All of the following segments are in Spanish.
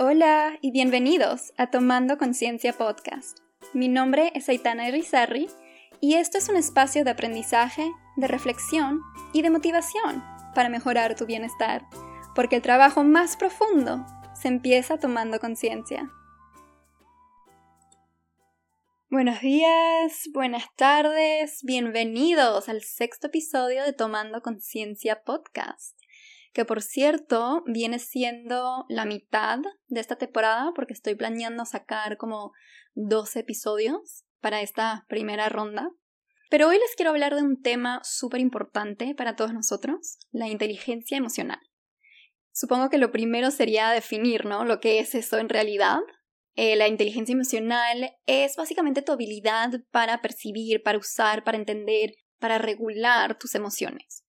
Hola y bienvenidos a Tomando Conciencia Podcast. Mi nombre es Aitana Irizarry y esto es un espacio de aprendizaje, de reflexión y de motivación para mejorar tu bienestar, porque el trabajo más profundo se empieza tomando conciencia. Buenos días, buenas tardes, bienvenidos al sexto episodio de Tomando Conciencia Podcast que por cierto viene siendo la mitad de esta temporada porque estoy planeando sacar como 12 episodios para esta primera ronda. Pero hoy les quiero hablar de un tema súper importante para todos nosotros, la inteligencia emocional. Supongo que lo primero sería definir, ¿no? Lo que es eso en realidad. Eh, la inteligencia emocional es básicamente tu habilidad para percibir, para usar, para entender, para regular tus emociones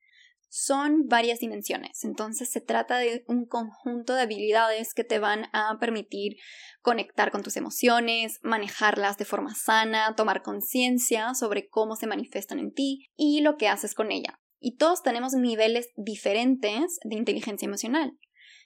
son varias dimensiones. Entonces se trata de un conjunto de habilidades que te van a permitir conectar con tus emociones, manejarlas de forma sana, tomar conciencia sobre cómo se manifiestan en ti y lo que haces con ella. Y todos tenemos niveles diferentes de inteligencia emocional.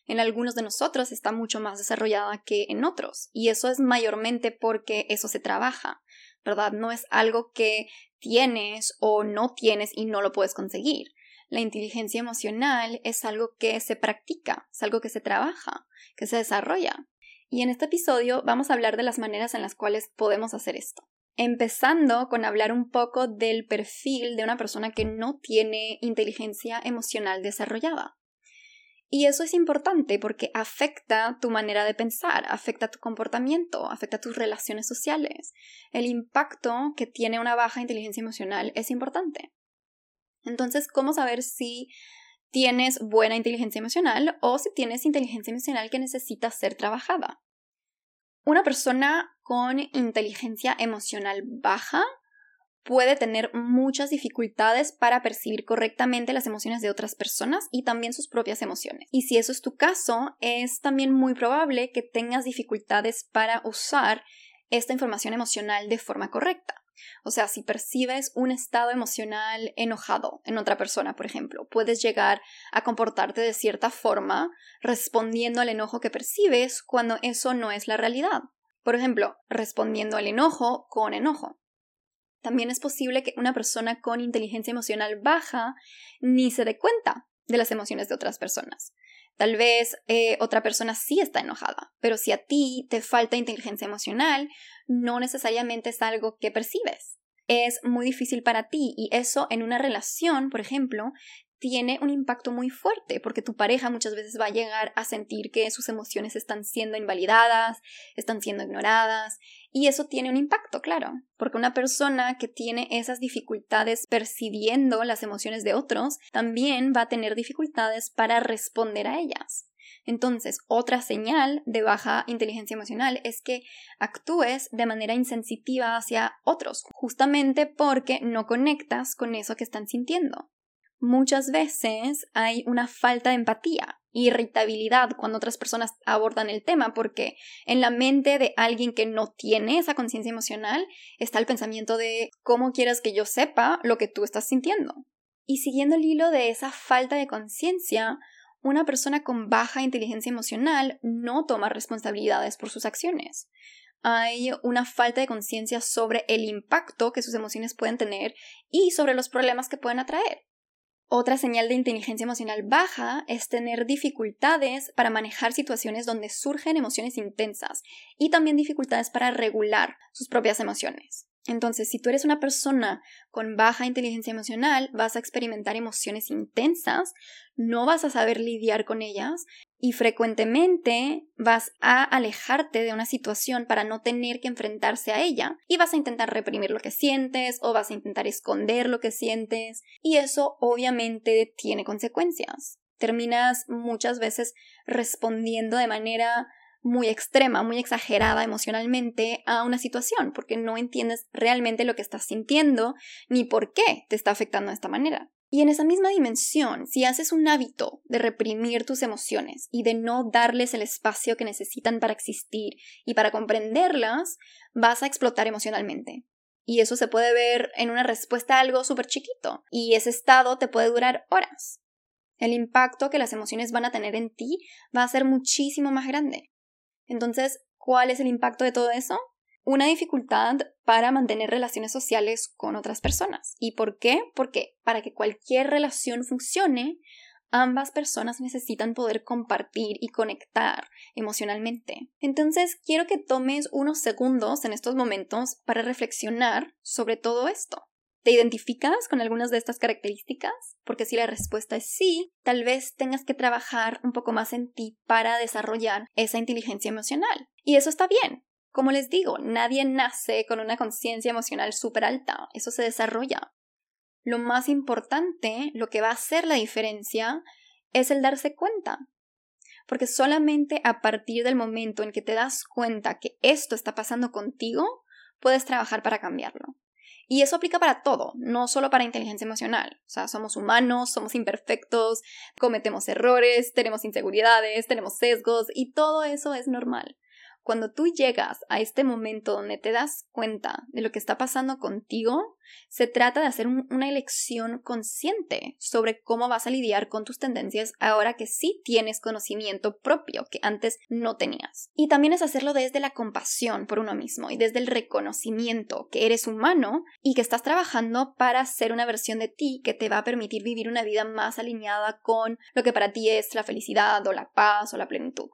En algunos de nosotros está mucho más desarrollada que en otros, y eso es mayormente porque eso se trabaja, ¿verdad? No es algo que tienes o no tienes y no lo puedes conseguir la inteligencia emocional es algo que se practica, es algo que se trabaja, que se desarrolla. Y en este episodio vamos a hablar de las maneras en las cuales podemos hacer esto. Empezando con hablar un poco del perfil de una persona que no tiene inteligencia emocional desarrollada. Y eso es importante porque afecta tu manera de pensar, afecta tu comportamiento, afecta tus relaciones sociales. El impacto que tiene una baja inteligencia emocional es importante. Entonces, ¿cómo saber si tienes buena inteligencia emocional o si tienes inteligencia emocional que necesita ser trabajada? Una persona con inteligencia emocional baja puede tener muchas dificultades para percibir correctamente las emociones de otras personas y también sus propias emociones. Y si eso es tu caso, es también muy probable que tengas dificultades para usar esta información emocional de forma correcta. O sea, si percibes un estado emocional enojado en otra persona, por ejemplo, puedes llegar a comportarte de cierta forma respondiendo al enojo que percibes cuando eso no es la realidad. Por ejemplo, respondiendo al enojo con enojo. También es posible que una persona con inteligencia emocional baja ni se dé cuenta de las emociones de otras personas. Tal vez eh, otra persona sí está enojada, pero si a ti te falta inteligencia emocional, no necesariamente es algo que percibes. Es muy difícil para ti y eso en una relación, por ejemplo, tiene un impacto muy fuerte porque tu pareja muchas veces va a llegar a sentir que sus emociones están siendo invalidadas, están siendo ignoradas y eso tiene un impacto, claro, porque una persona que tiene esas dificultades percibiendo las emociones de otros también va a tener dificultades para responder a ellas. Entonces, otra señal de baja inteligencia emocional es que actúes de manera insensitiva hacia otros, justamente porque no conectas con eso que están sintiendo muchas veces hay una falta de empatía, irritabilidad cuando otras personas abordan el tema, porque en la mente de alguien que no tiene esa conciencia emocional está el pensamiento de cómo quieres que yo sepa lo que tú estás sintiendo. Y siguiendo el hilo de esa falta de conciencia, una persona con baja inteligencia emocional no toma responsabilidades por sus acciones. Hay una falta de conciencia sobre el impacto que sus emociones pueden tener y sobre los problemas que pueden atraer. Otra señal de inteligencia emocional baja es tener dificultades para manejar situaciones donde surgen emociones intensas y también dificultades para regular sus propias emociones. Entonces, si tú eres una persona con baja inteligencia emocional, vas a experimentar emociones intensas, no vas a saber lidiar con ellas y frecuentemente vas a alejarte de una situación para no tener que enfrentarse a ella y vas a intentar reprimir lo que sientes o vas a intentar esconder lo que sientes y eso obviamente tiene consecuencias. Terminas muchas veces respondiendo de manera muy extrema, muy exagerada emocionalmente a una situación, porque no entiendes realmente lo que estás sintiendo ni por qué te está afectando de esta manera. Y en esa misma dimensión, si haces un hábito de reprimir tus emociones y de no darles el espacio que necesitan para existir y para comprenderlas, vas a explotar emocionalmente. Y eso se puede ver en una respuesta a algo súper chiquito. Y ese estado te puede durar horas. El impacto que las emociones van a tener en ti va a ser muchísimo más grande. Entonces, ¿cuál es el impacto de todo eso? Una dificultad para mantener relaciones sociales con otras personas. ¿Y por qué? Porque para que cualquier relación funcione, ambas personas necesitan poder compartir y conectar emocionalmente. Entonces, quiero que tomes unos segundos en estos momentos para reflexionar sobre todo esto. ¿Te identificas con algunas de estas características? Porque si la respuesta es sí, tal vez tengas que trabajar un poco más en ti para desarrollar esa inteligencia emocional. Y eso está bien. Como les digo, nadie nace con una conciencia emocional súper alta, eso se desarrolla lo más importante, lo que va a hacer la diferencia, es el darse cuenta. Porque solamente a partir del momento en que te das cuenta que esto está pasando contigo, puedes trabajar para cambiarlo. Y eso aplica para todo, no solo para inteligencia emocional. O sea, somos humanos, somos imperfectos, cometemos errores, tenemos inseguridades, tenemos sesgos y todo eso es normal. Cuando tú llegas a este momento donde te das cuenta de lo que está pasando contigo, se trata de hacer una elección consciente sobre cómo vas a lidiar con tus tendencias ahora que sí tienes conocimiento propio que antes no tenías. Y también es hacerlo desde la compasión por uno mismo y desde el reconocimiento que eres humano y que estás trabajando para ser una versión de ti que te va a permitir vivir una vida más alineada con lo que para ti es la felicidad o la paz o la plenitud.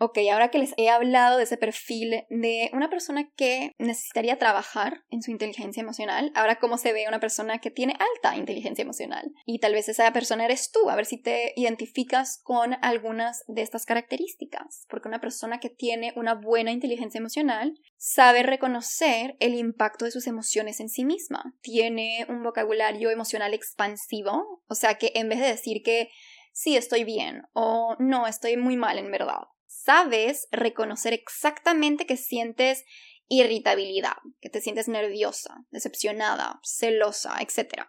Ok, ahora que les he hablado de ese perfil de una persona que necesitaría trabajar en su inteligencia emocional, ahora cómo se ve una persona que tiene alta inteligencia emocional. Y tal vez esa persona eres tú, a ver si te identificas con algunas de estas características. Porque una persona que tiene una buena inteligencia emocional sabe reconocer el impacto de sus emociones en sí misma. Tiene un vocabulario emocional expansivo, o sea que en vez de decir que sí estoy bien o no estoy muy mal en verdad sabes reconocer exactamente que sientes irritabilidad, que te sientes nerviosa, decepcionada, celosa, etc.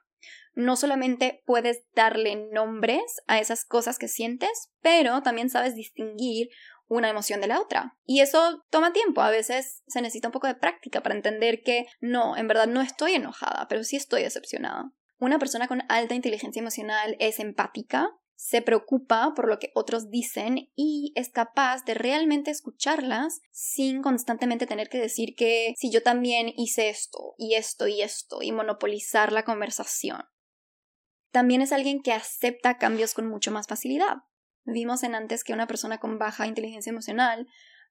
No solamente puedes darle nombres a esas cosas que sientes, pero también sabes distinguir una emoción de la otra. Y eso toma tiempo, a veces se necesita un poco de práctica para entender que no, en verdad no estoy enojada, pero sí estoy decepcionada. Una persona con alta inteligencia emocional es empática, se preocupa por lo que otros dicen y es capaz de realmente escucharlas sin constantemente tener que decir que si yo también hice esto y esto y esto y monopolizar la conversación. También es alguien que acepta cambios con mucho más facilidad. Vimos en antes que una persona con baja inteligencia emocional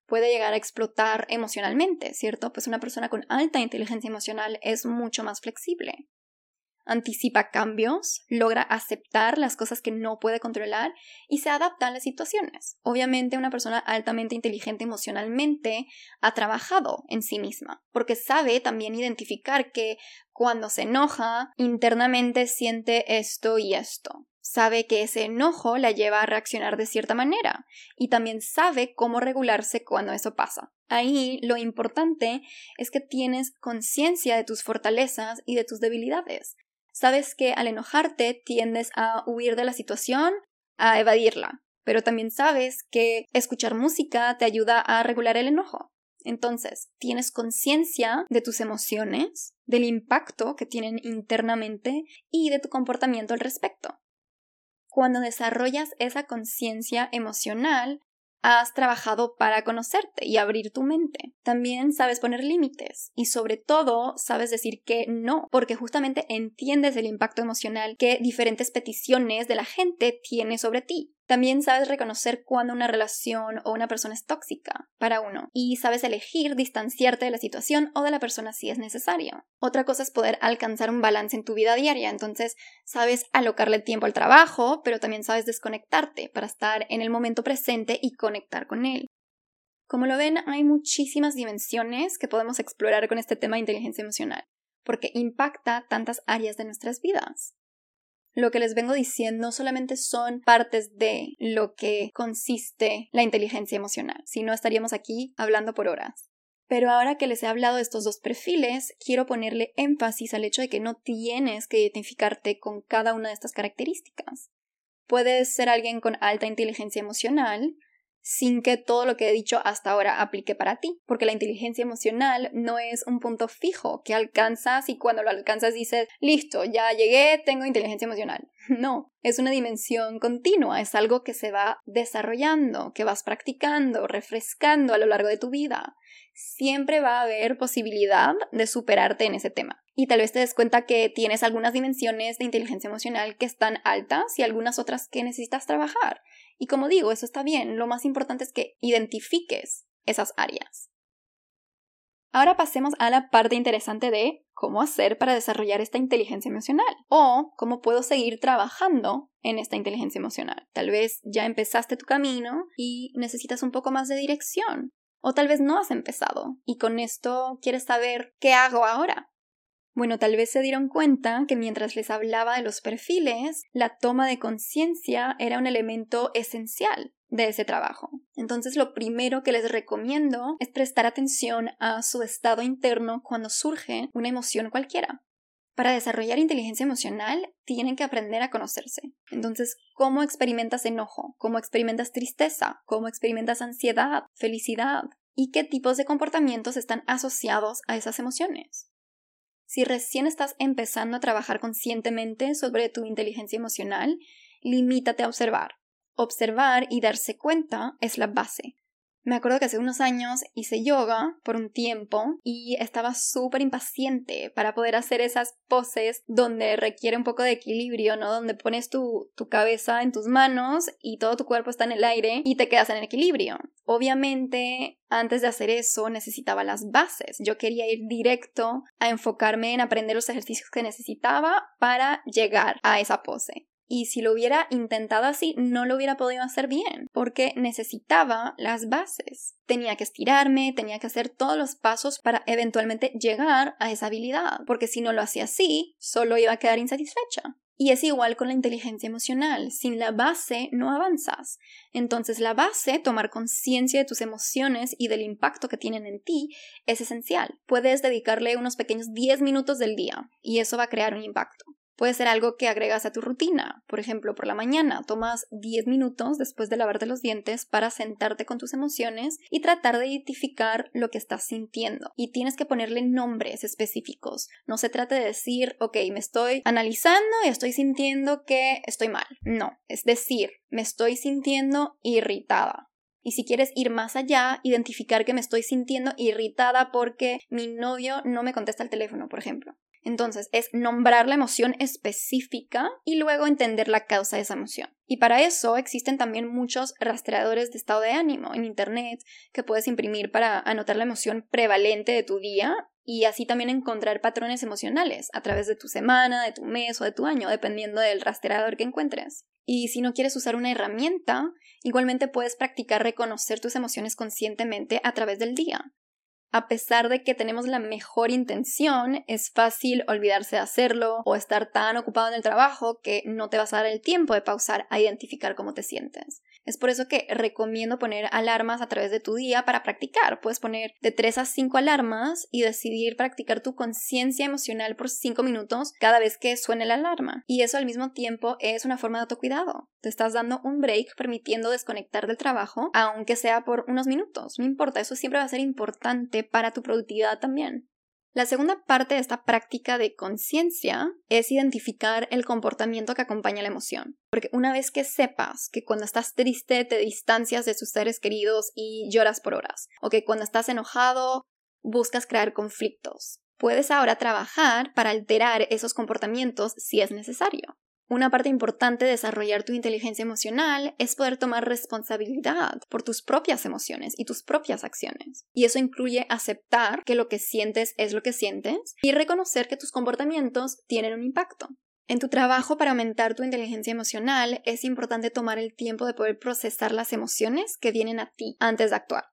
puede llegar a explotar emocionalmente, ¿cierto? Pues una persona con alta inteligencia emocional es mucho más flexible anticipa cambios, logra aceptar las cosas que no puede controlar y se adapta a las situaciones. Obviamente una persona altamente inteligente emocionalmente ha trabajado en sí misma, porque sabe también identificar que cuando se enoja, internamente siente esto y esto. Sabe que ese enojo la lleva a reaccionar de cierta manera y también sabe cómo regularse cuando eso pasa. Ahí lo importante es que tienes conciencia de tus fortalezas y de tus debilidades sabes que al enojarte tiendes a huir de la situación, a evadirla, pero también sabes que escuchar música te ayuda a regular el enojo. Entonces, tienes conciencia de tus emociones, del impacto que tienen internamente y de tu comportamiento al respecto. Cuando desarrollas esa conciencia emocional, has trabajado para conocerte y abrir tu mente. También sabes poner límites y sobre todo sabes decir que no, porque justamente entiendes el impacto emocional que diferentes peticiones de la gente tiene sobre ti. También sabes reconocer cuando una relación o una persona es tóxica para uno y sabes elegir distanciarte de la situación o de la persona si es necesario. Otra cosa es poder alcanzar un balance en tu vida diaria, entonces sabes alocarle tiempo al trabajo, pero también sabes desconectarte para estar en el momento presente y conectar con él. Como lo ven, hay muchísimas dimensiones que podemos explorar con este tema de inteligencia emocional, porque impacta tantas áreas de nuestras vidas lo que les vengo diciendo solamente son partes de lo que consiste la inteligencia emocional, si no estaríamos aquí hablando por horas. Pero ahora que les he hablado de estos dos perfiles, quiero ponerle énfasis al hecho de que no tienes que identificarte con cada una de estas características. Puedes ser alguien con alta inteligencia emocional, sin que todo lo que he dicho hasta ahora aplique para ti, porque la inteligencia emocional no es un punto fijo que alcanzas y cuando lo alcanzas dices, listo, ya llegué, tengo inteligencia emocional. No, es una dimensión continua, es algo que se va desarrollando, que vas practicando, refrescando a lo largo de tu vida. Siempre va a haber posibilidad de superarte en ese tema. Y tal vez te des cuenta que tienes algunas dimensiones de inteligencia emocional que están altas y algunas otras que necesitas trabajar. Y como digo, eso está bien, lo más importante es que identifiques esas áreas. Ahora pasemos a la parte interesante de cómo hacer para desarrollar esta inteligencia emocional o cómo puedo seguir trabajando en esta inteligencia emocional. Tal vez ya empezaste tu camino y necesitas un poco más de dirección o tal vez no has empezado y con esto quieres saber qué hago ahora. Bueno, tal vez se dieron cuenta que mientras les hablaba de los perfiles, la toma de conciencia era un elemento esencial de ese trabajo. Entonces lo primero que les recomiendo es prestar atención a su estado interno cuando surge una emoción cualquiera. Para desarrollar inteligencia emocional tienen que aprender a conocerse. Entonces, ¿cómo experimentas enojo? ¿Cómo experimentas tristeza? ¿Cómo experimentas ansiedad? ¿Felicidad? ¿Y qué tipos de comportamientos están asociados a esas emociones? Si recién estás empezando a trabajar conscientemente sobre tu inteligencia emocional, limítate a observar. Observar y darse cuenta es la base. Me acuerdo que hace unos años hice yoga por un tiempo y estaba súper impaciente para poder hacer esas poses donde requiere un poco de equilibrio, ¿no? Donde pones tu, tu cabeza en tus manos y todo tu cuerpo está en el aire y te quedas en equilibrio. Obviamente, antes de hacer eso necesitaba las bases. Yo quería ir directo a enfocarme en aprender los ejercicios que necesitaba para llegar a esa pose y si lo hubiera intentado así no lo hubiera podido hacer bien porque necesitaba las bases. Tenía que estirarme, tenía que hacer todos los pasos para eventualmente llegar a esa habilidad, porque si no lo hacía así, solo iba a quedar insatisfecha. Y es igual con la inteligencia emocional. Sin la base no avanzas. Entonces la base, tomar conciencia de tus emociones y del impacto que tienen en ti, es esencial. Puedes dedicarle unos pequeños 10 minutos del día y eso va a crear un impacto. Puede ser algo que agregas a tu rutina. Por ejemplo, por la mañana tomas 10 minutos después de lavarte los dientes para sentarte con tus emociones y tratar de identificar lo que estás sintiendo. Y tienes que ponerle nombres específicos. No se trata de decir, ok, me estoy analizando y estoy sintiendo que estoy mal. No, es decir, me estoy sintiendo irritada. Y si quieres ir más allá, identificar que me estoy sintiendo irritada porque mi novio no me contesta el teléfono, por ejemplo. Entonces, es nombrar la emoción específica y luego entender la causa de esa emoción. Y para eso existen también muchos rastreadores de estado de ánimo en Internet que puedes imprimir para anotar la emoción prevalente de tu día y así también encontrar patrones emocionales a través de tu semana, de tu mes o de tu año, dependiendo del rastreador que encuentres. Y si no quieres usar una herramienta, igualmente puedes practicar reconocer tus emociones conscientemente a través del día a pesar de que tenemos la mejor intención, es fácil olvidarse de hacerlo o estar tan ocupado en el trabajo que no te vas a dar el tiempo de pausar a identificar cómo te sientes. Es por eso que recomiendo poner alarmas a través de tu día para practicar. Puedes poner de 3 a 5 alarmas y decidir practicar tu conciencia emocional por 5 minutos cada vez que suene la alarma. Y eso al mismo tiempo es una forma de autocuidado. Te estás dando un break permitiendo desconectar del trabajo, aunque sea por unos minutos. No importa, eso siempre va a ser importante para tu productividad también. La segunda parte de esta práctica de conciencia es identificar el comportamiento que acompaña la emoción. Porque una vez que sepas que cuando estás triste te distancias de tus seres queridos y lloras por horas, o que cuando estás enojado buscas crear conflictos, puedes ahora trabajar para alterar esos comportamientos si es necesario. Una parte importante de desarrollar tu inteligencia emocional es poder tomar responsabilidad por tus propias emociones y tus propias acciones. Y eso incluye aceptar que lo que sientes es lo que sientes y reconocer que tus comportamientos tienen un impacto. En tu trabajo para aumentar tu inteligencia emocional es importante tomar el tiempo de poder procesar las emociones que vienen a ti antes de actuar.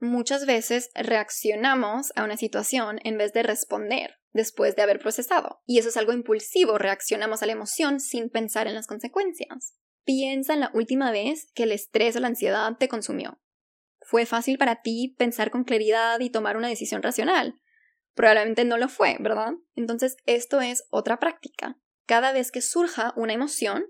Muchas veces reaccionamos a una situación en vez de responder después de haber procesado. Y eso es algo impulsivo, reaccionamos a la emoción sin pensar en las consecuencias. Piensa en la última vez que el estrés o la ansiedad te consumió. ¿Fue fácil para ti pensar con claridad y tomar una decisión racional? Probablemente no lo fue, ¿verdad? Entonces esto es otra práctica. Cada vez que surja una emoción,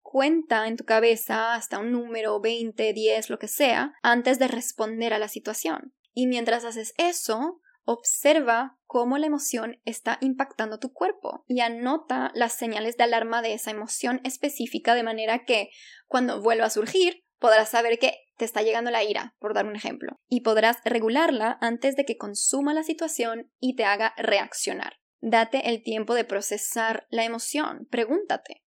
cuenta en tu cabeza hasta un número 20, 10, lo que sea, antes de responder a la situación. Y mientras haces eso, observa cómo la emoción está impactando tu cuerpo y anota las señales de alarma de esa emoción específica de manera que cuando vuelva a surgir podrás saber que te está llegando la ira, por dar un ejemplo, y podrás regularla antes de que consuma la situación y te haga reaccionar. Date el tiempo de procesar la emoción. Pregúntate,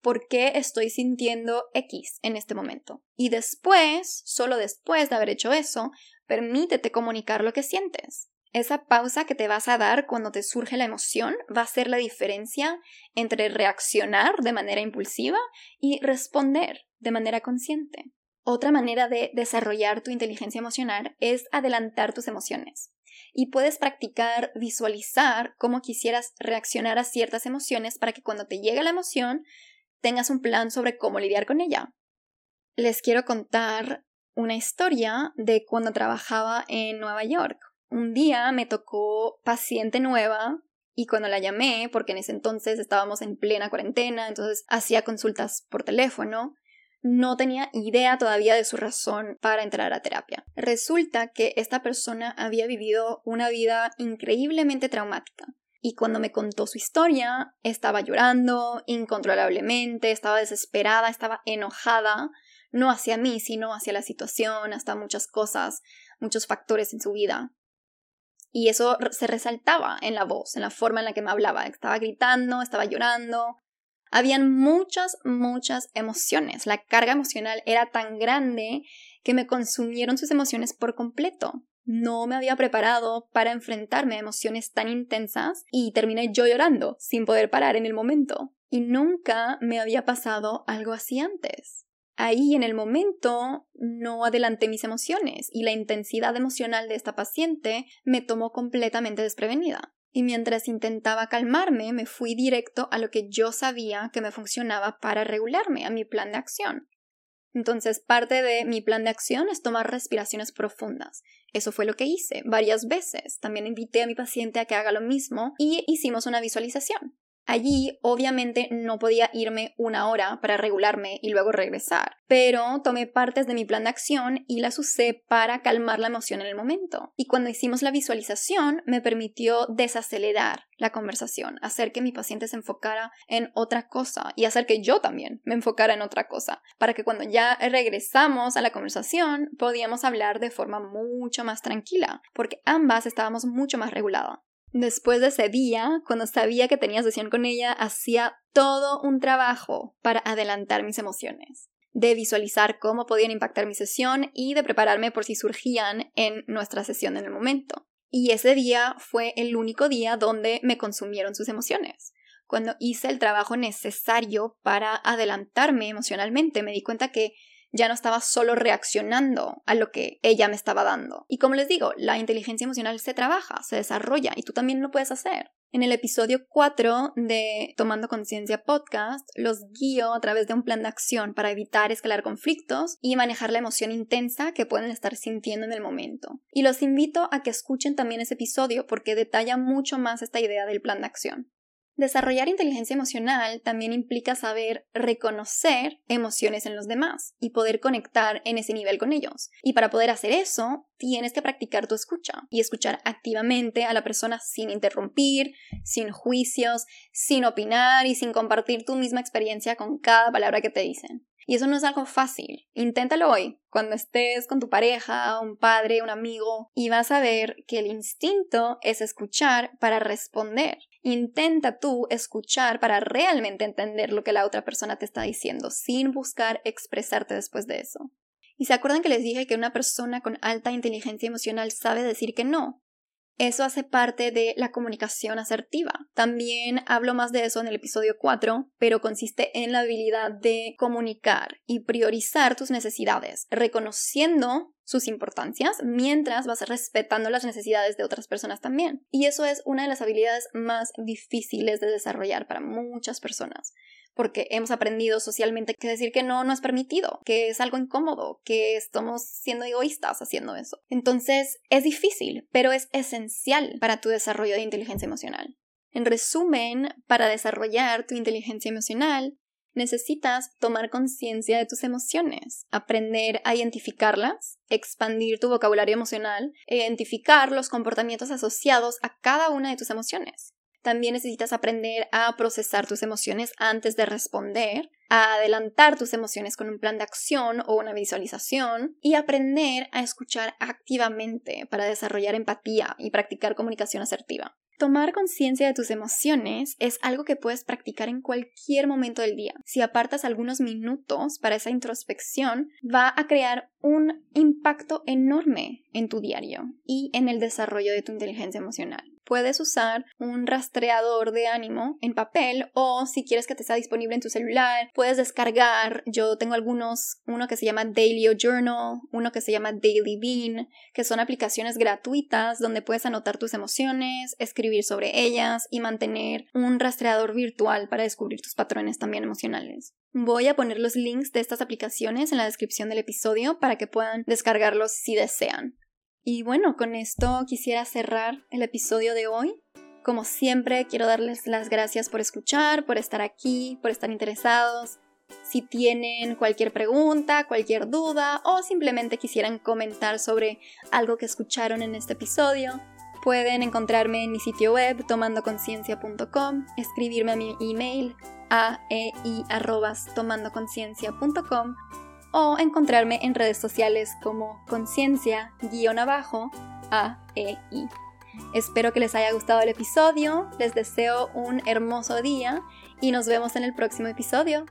¿por qué estoy sintiendo X en este momento? Y después, solo después de haber hecho eso, permítete comunicar lo que sientes. Esa pausa que te vas a dar cuando te surge la emoción va a ser la diferencia entre reaccionar de manera impulsiva y responder de manera consciente. Otra manera de desarrollar tu inteligencia emocional es adelantar tus emociones y puedes practicar visualizar cómo quisieras reaccionar a ciertas emociones para que cuando te llegue la emoción tengas un plan sobre cómo lidiar con ella. Les quiero contar una historia de cuando trabajaba en Nueva York. Un día me tocó paciente nueva y cuando la llamé, porque en ese entonces estábamos en plena cuarentena, entonces hacía consultas por teléfono, no tenía idea todavía de su razón para entrar a terapia. Resulta que esta persona había vivido una vida increíblemente traumática. Y cuando me contó su historia, estaba llorando incontrolablemente, estaba desesperada, estaba enojada, no hacia mí, sino hacia la situación, hasta muchas cosas, muchos factores en su vida. Y eso se resaltaba en la voz, en la forma en la que me hablaba. Estaba gritando, estaba llorando, habían muchas, muchas emociones. La carga emocional era tan grande que me consumieron sus emociones por completo. No me había preparado para enfrentarme a emociones tan intensas y terminé yo llorando sin poder parar en el momento. Y nunca me había pasado algo así antes. Ahí en el momento no adelanté mis emociones y la intensidad emocional de esta paciente me tomó completamente desprevenida y mientras intentaba calmarme me fui directo a lo que yo sabía que me funcionaba para regularme, a mi plan de acción. Entonces, parte de mi plan de acción es tomar respiraciones profundas. Eso fue lo que hice varias veces. También invité a mi paciente a que haga lo mismo y hicimos una visualización. Allí obviamente no podía irme una hora para regularme y luego regresar, pero tomé partes de mi plan de acción y las usé para calmar la emoción en el momento. Y cuando hicimos la visualización me permitió desacelerar la conversación, hacer que mi paciente se enfocara en otra cosa y hacer que yo también me enfocara en otra cosa, para que cuando ya regresamos a la conversación podíamos hablar de forma mucho más tranquila, porque ambas estábamos mucho más reguladas. Después de ese día, cuando sabía que tenía sesión con ella, hacía todo un trabajo para adelantar mis emociones, de visualizar cómo podían impactar mi sesión y de prepararme por si surgían en nuestra sesión en el momento. Y ese día fue el único día donde me consumieron sus emociones. Cuando hice el trabajo necesario para adelantarme emocionalmente, me di cuenta que ya no estaba solo reaccionando a lo que ella me estaba dando. Y como les digo, la inteligencia emocional se trabaja, se desarrolla y tú también lo puedes hacer. En el episodio 4 de Tomando Conciencia Podcast, los guío a través de un plan de acción para evitar escalar conflictos y manejar la emoción intensa que pueden estar sintiendo en el momento. Y los invito a que escuchen también ese episodio porque detalla mucho más esta idea del plan de acción. Desarrollar inteligencia emocional también implica saber reconocer emociones en los demás y poder conectar en ese nivel con ellos. Y para poder hacer eso, tienes que practicar tu escucha y escuchar activamente a la persona sin interrumpir, sin juicios, sin opinar y sin compartir tu misma experiencia con cada palabra que te dicen. Y eso no es algo fácil. Inténtalo hoy, cuando estés con tu pareja, un padre, un amigo, y vas a ver que el instinto es escuchar para responder. Intenta tú escuchar para realmente entender lo que la otra persona te está diciendo, sin buscar expresarte después de eso. ¿Y se acuerdan que les dije que una persona con alta inteligencia emocional sabe decir que no? Eso hace parte de la comunicación asertiva. También hablo más de eso en el episodio 4, pero consiste en la habilidad de comunicar y priorizar tus necesidades, reconociendo sus importancias mientras vas respetando las necesidades de otras personas también. Y eso es una de las habilidades más difíciles de desarrollar para muchas personas porque hemos aprendido socialmente que decir que no no es permitido, que es algo incómodo, que estamos siendo egoístas haciendo eso. Entonces es difícil, pero es esencial para tu desarrollo de inteligencia emocional. En resumen, para desarrollar tu inteligencia emocional, necesitas tomar conciencia de tus emociones, aprender a identificarlas, expandir tu vocabulario emocional, identificar los comportamientos asociados a cada una de tus emociones. También necesitas aprender a procesar tus emociones antes de responder, a adelantar tus emociones con un plan de acción o una visualización y aprender a escuchar activamente para desarrollar empatía y practicar comunicación asertiva. Tomar conciencia de tus emociones es algo que puedes practicar en cualquier momento del día. Si apartas algunos minutos para esa introspección, va a crear un impacto enorme en tu diario y en el desarrollo de tu inteligencia emocional puedes usar un rastreador de ánimo en papel o si quieres que te sea disponible en tu celular, puedes descargar. Yo tengo algunos, uno que se llama Daily Journal, uno que se llama Daily Bean, que son aplicaciones gratuitas donde puedes anotar tus emociones, escribir sobre ellas y mantener un rastreador virtual para descubrir tus patrones también emocionales. Voy a poner los links de estas aplicaciones en la descripción del episodio para que puedan descargarlos si desean. Y bueno, con esto quisiera cerrar el episodio de hoy. Como siempre, quiero darles las gracias por escuchar, por estar aquí, por estar interesados. Si tienen cualquier pregunta, cualquier duda o simplemente quisieran comentar sobre algo que escucharon en este episodio, pueden encontrarme en mi sitio web tomandoconciencia.com, escribirme a mi email a ei.tomandoconciencia.com o encontrarme en redes sociales como conciencia-abajo AEI. Espero que les haya gustado el episodio, les deseo un hermoso día y nos vemos en el próximo episodio.